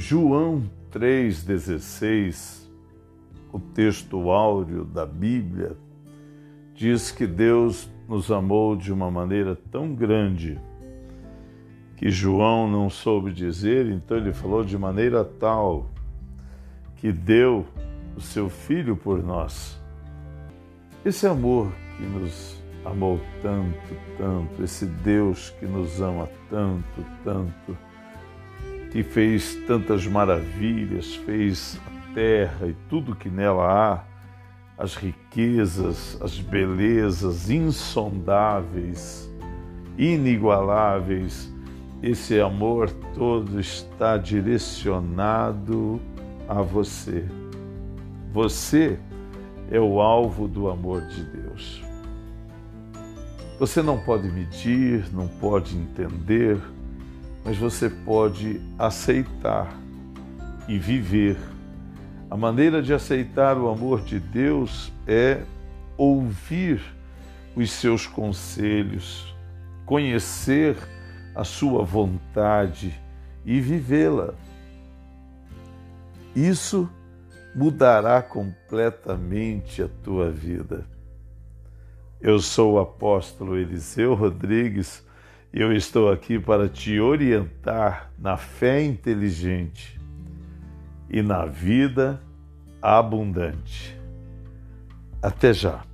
João 3,16, o texto áureo da Bíblia, diz que Deus nos amou de uma maneira tão grande que João não soube dizer, então ele falou de maneira tal que deu o seu filho por nós. Esse amor que nos amou tanto, tanto, esse Deus que nos ama tanto, tanto, que fez tantas maravilhas, fez a terra e tudo que nela há, as riquezas, as belezas insondáveis, inigualáveis, esse amor todo está direcionado a você. Você é o alvo do amor de Deus. Você não pode medir, não pode entender, mas você pode aceitar e viver. A maneira de aceitar o amor de Deus é ouvir os seus conselhos, conhecer a sua vontade e vivê-la. Isso mudará completamente a tua vida. Eu sou o apóstolo Eliseu Rodrigues eu estou aqui para te orientar na fé inteligente e na vida abundante. Até já.